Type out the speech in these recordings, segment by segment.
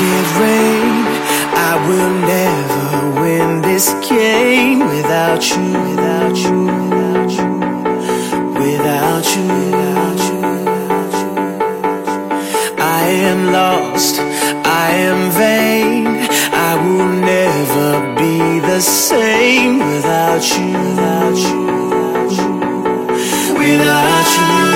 It rain. I will never win this game without you, without you, without you, without you, without you. I am lost, I am vain. I will never be the same without you, without you, without you. Without you.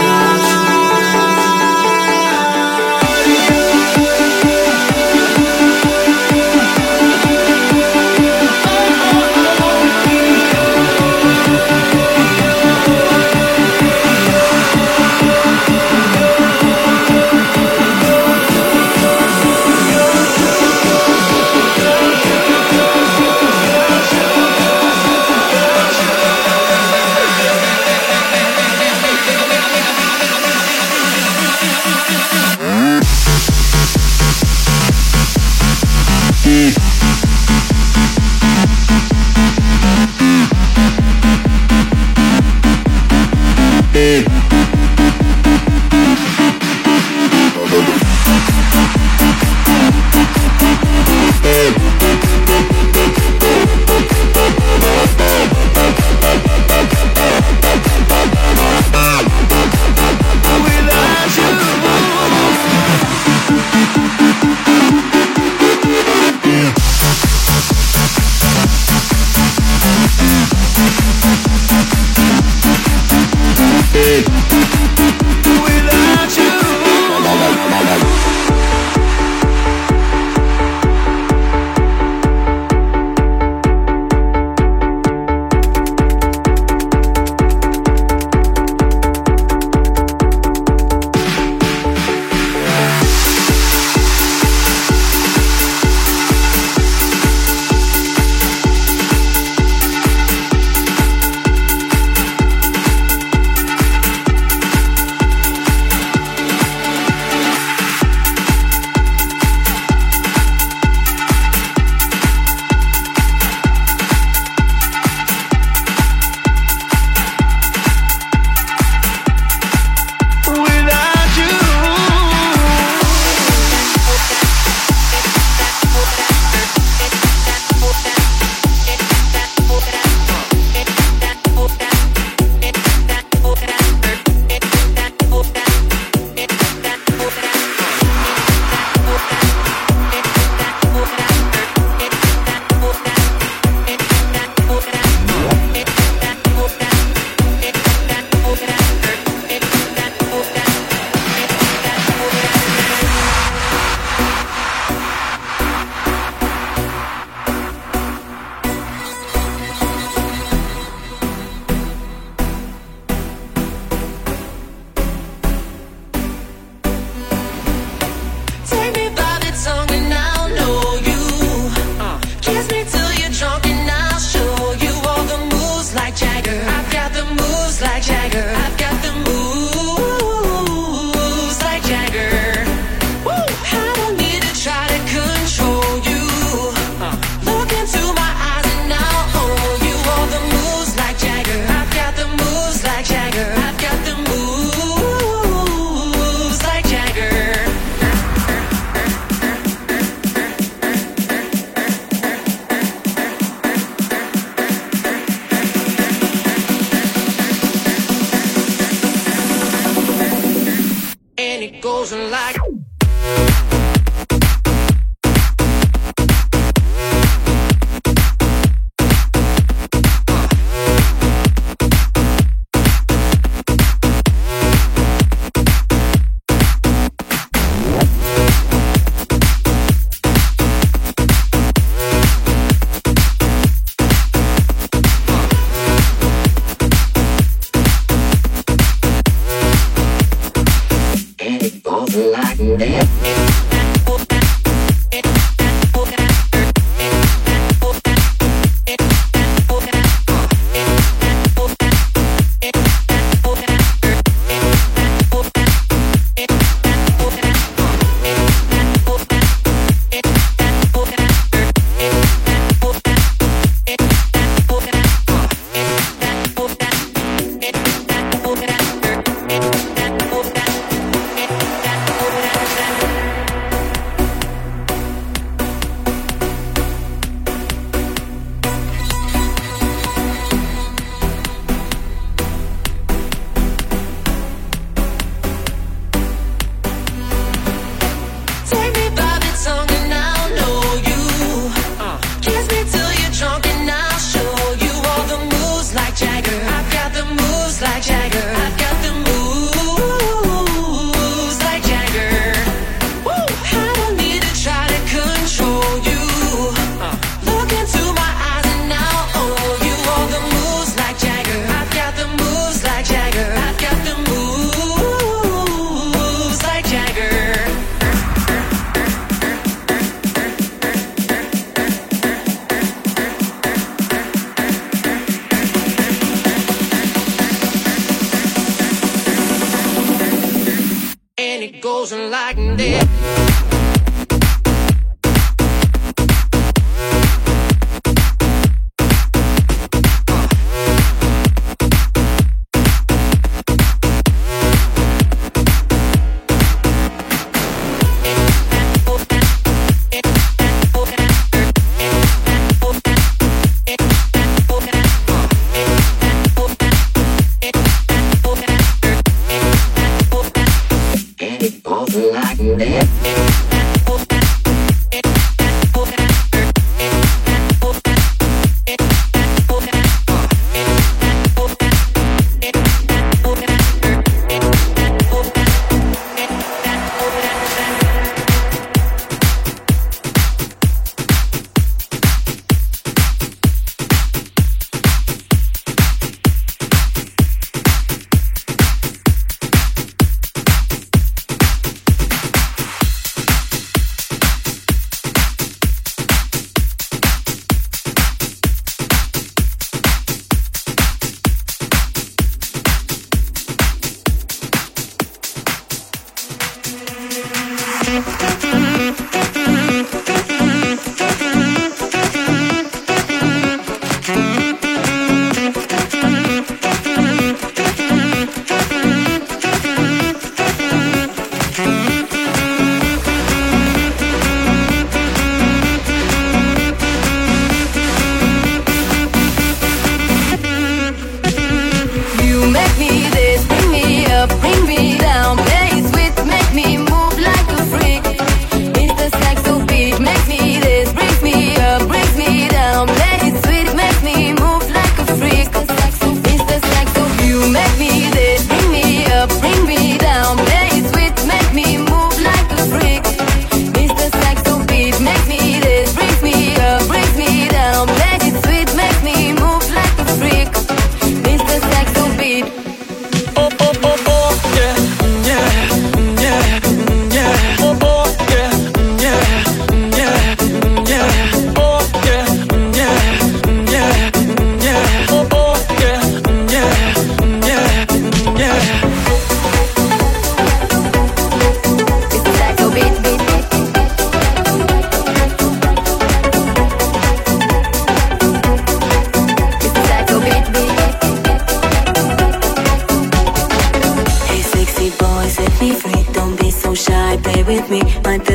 With me, my